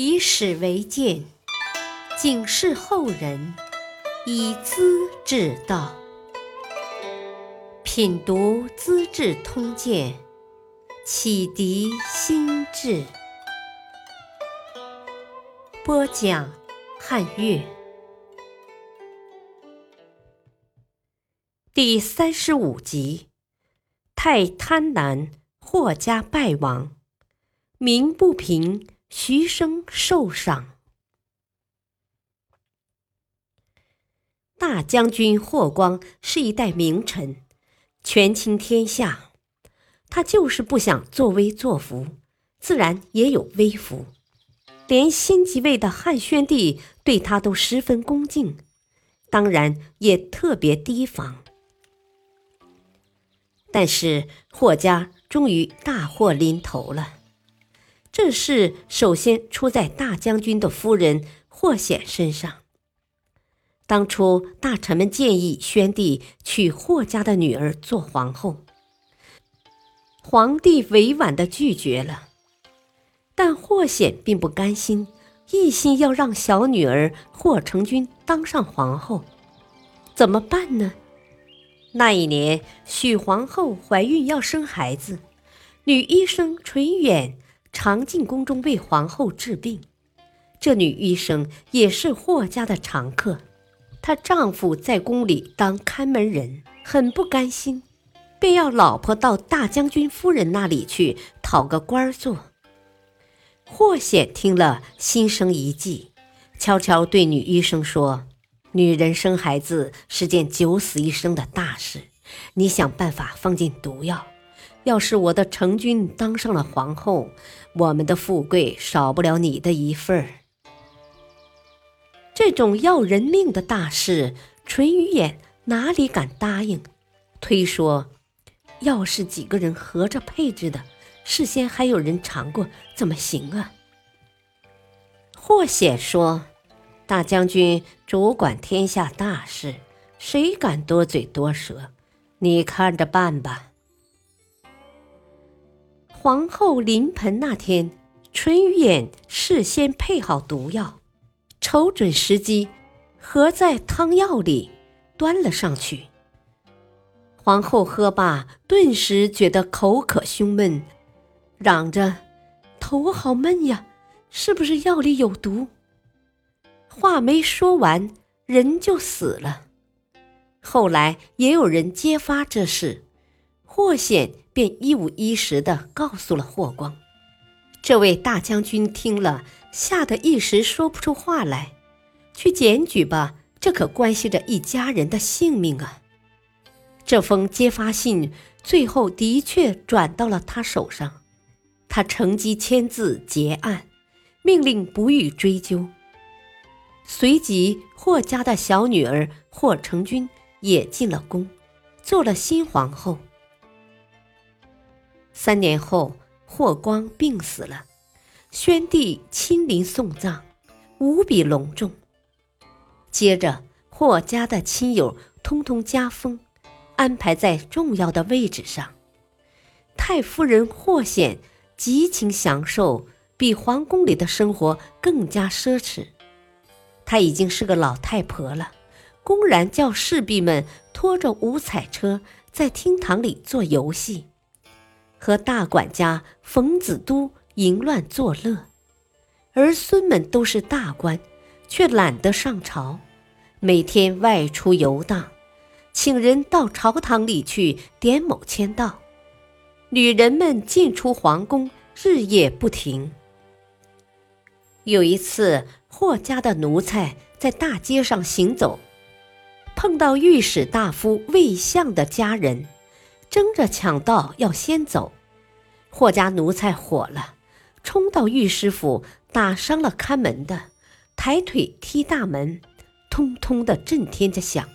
以史为鉴，警示后人，以资治道。品读《资治通鉴》，启迪心智。播讲汉乐，第三十五集：太贪婪，霍家败亡，鸣不平。徐生受赏。大将军霍光是一代名臣，权倾天下。他就是不想作威作福，自然也有威福。连新即位的汉宣帝对他都十分恭敬，当然也特别提防。但是霍家终于大祸临头了。这事首先出在大将军的夫人霍显身上。当初大臣们建议宣帝娶霍家的女儿做皇后，皇帝委婉的拒绝了。但霍显并不甘心，一心要让小女儿霍成君当上皇后。怎么办呢？那一年许皇后怀孕要生孩子，女医生纯远。常进宫中为皇后治病，这女医生也是霍家的常客。她丈夫在宫里当看门人，很不甘心，便要老婆到大将军夫人那里去讨个官儿做。霍显听了，心生一计，悄悄对女医生说：“女人生孩子是件九死一生的大事，你想办法放进毒药。”要是我的成君当上了皇后，我们的富贵少不了你的一份儿。这种要人命的大事，淳于衍哪里敢答应？推说，要是几个人合着配置的，事先还有人尝过，怎么行啊？霍显说：“大将军主管天下大事，谁敢多嘴多舌？你看着办吧。”皇后临盆那天，淳于衍事先配好毒药，瞅准时机，合在汤药里，端了上去。皇后喝罢，顿时觉得口渴胸闷，嚷着：“头好闷呀，是不是药里有毒？”话没说完，人就死了。后来也有人揭发这事，霍显。便一五一十的告诉了霍光，这位大将军听了，吓得一时说不出话来。去检举吧，这可关系着一家人的性命啊！这封揭发信最后的确转到了他手上，他乘机签字结案，命令不予追究。随即，霍家的小女儿霍成君也进了宫，做了新皇后。三年后，霍光病死了，宣帝亲临送葬，无比隆重。接着，霍家的亲友通通加封，安排在重要的位置上。太夫人霍显极情享受，比皇宫里的生活更加奢侈。她已经是个老太婆了，公然叫侍婢们拖着五彩车在厅堂里做游戏。和大管家冯子都淫乱作乐，儿孙们都是大官，却懒得上朝，每天外出游荡，请人到朝堂里去点卯签到。女人们进出皇宫，日夜不停。有一次，霍家的奴才在大街上行走，碰到御史大夫魏相的家人。争着抢道要先走，霍家奴才火了，冲到御史府，打伤了看门的，抬腿踢大门，通通的震天的响，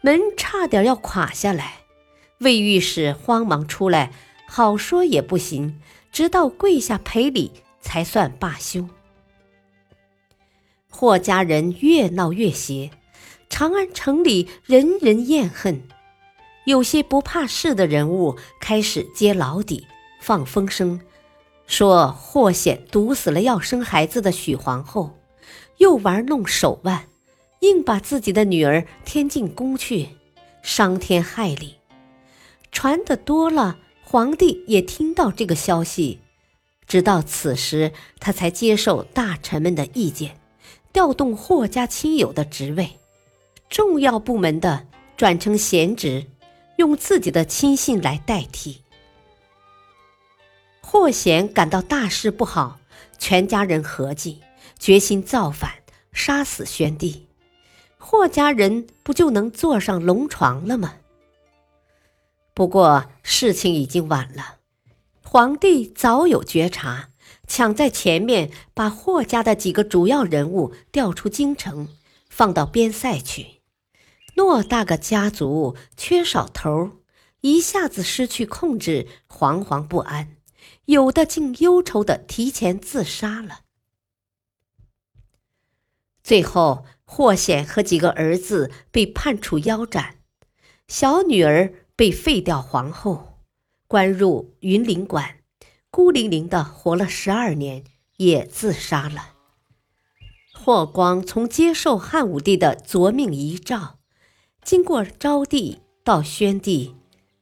门差点要垮下来。魏御史慌忙出来，好说也不行，直到跪下赔礼，才算罢休。霍家人越闹越邪，长安城里人人厌恨。有些不怕事的人物开始揭老底、放风声，说霍显毒死了要生孩子的许皇后，又玩弄手腕，硬把自己的女儿添进宫去，伤天害理。传的多了，皇帝也听到这个消息，直到此时，他才接受大臣们的意见，调动霍家亲友的职位，重要部门的转成闲职，用自己的亲信来代替。霍显感到大事不好，全家人合计，决心造反，杀死宣帝。霍家人不就能坐上龙床了吗？不过事情已经晚了，皇帝早有觉察，抢在前面把霍家的几个主要人物调出京城，放到边塞去。偌大个家族缺少头，一下子失去控制，惶惶不安。有的竟忧愁的提前自杀了。最后，霍显和几个儿子被判处腰斩，小女儿被废掉皇后，关入云林馆，孤零零的活了十二年，也自杀了。霍光从接受汉武帝的夺命遗诏，经过昭帝到宣帝，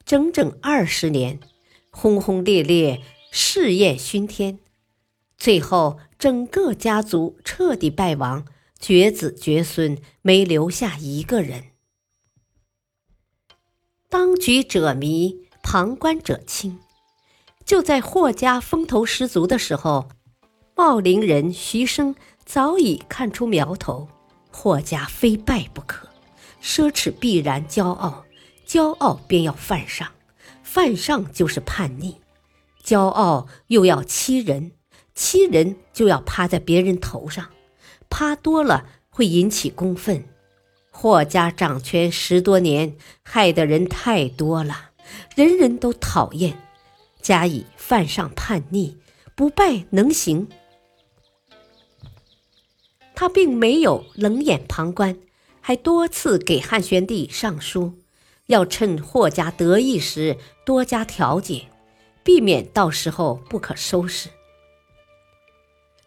整整二十年，轰轰烈烈。事业熏天，最后整个家族彻底败亡，绝子绝孙没留下一个人。当局者迷，旁观者清。就在霍家风头十足的时候，茂陵人徐生早已看出苗头：霍家非败不可，奢侈必然骄傲，骄傲便要犯上，犯上就是叛逆。骄傲又要欺人，欺人就要趴在别人头上，趴多了会引起公愤。霍家掌权十多年，害的人太多了，人人都讨厌。加以犯上叛逆，不败能行。他并没有冷眼旁观，还多次给汉宣帝上书，要趁霍家得意时多加调解。避免到时候不可收拾。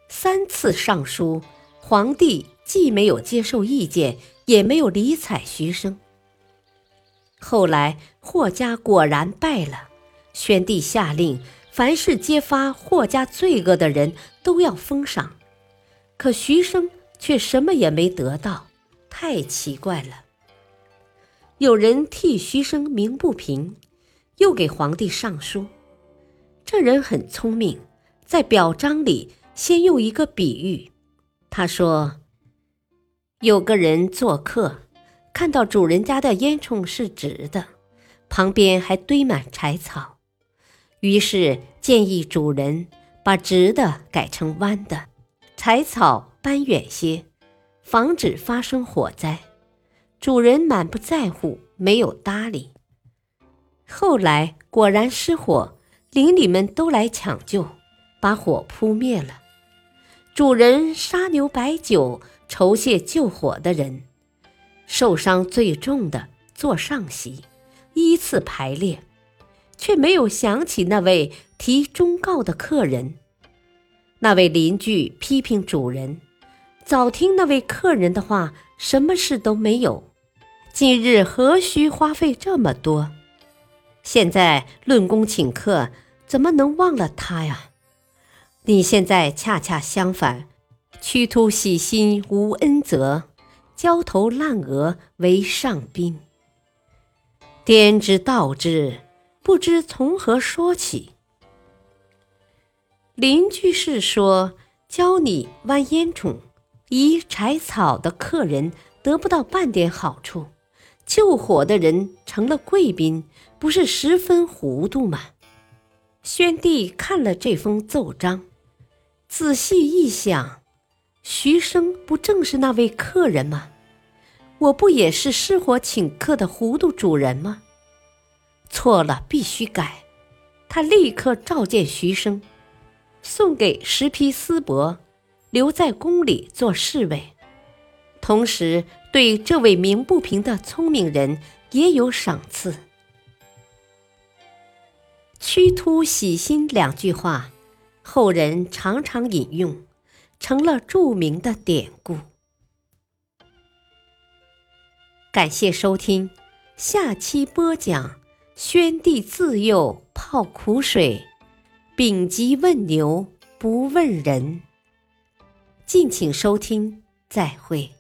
三次上书，皇帝既没有接受意见，也没有理睬徐生。后来霍家果然败了，宣帝下令，凡是揭发霍家罪恶的人都要封赏，可徐生却什么也没得到，太奇怪了。有人替徐生鸣不平，又给皇帝上书。这人很聪明，在表彰里先用一个比喻。他说：“有个人做客，看到主人家的烟囱是直的，旁边还堆满柴草，于是建议主人把直的改成弯的，柴草搬远些，防止发生火灾。主人满不在乎，没有搭理。后来果然失火。”邻里们都来抢救，把火扑灭了。主人杀牛摆酒，酬谢救火的人。受伤最重的坐上席，依次排列，却没有想起那位提忠告的客人。那位邻居批评主人，早听那位客人的话，什么事都没有。今日何须花费这么多？现在论功请客。怎么能忘了他呀？你现在恰恰相反，屈突喜心无恩泽，焦头烂额为上宾。颠之倒之，不知从何说起。邻居是说，教你弯烟囱、移柴草的客人得不到半点好处，救火的人成了贵宾，不是十分糊涂吗？宣帝看了这封奏章，仔细一想，徐生不正是那位客人吗？我不也是失火请客的糊涂主人吗？错了，必须改。他立刻召见徐生，送给十匹丝帛，留在宫里做侍卫，同时对这位鸣不平的聪明人也有赏赐。“屈突喜心”两句话，后人常常引用，成了著名的典故。感谢收听，下期播讲：宣帝自幼泡苦水，丙吉问牛不问人。敬请收听，再会。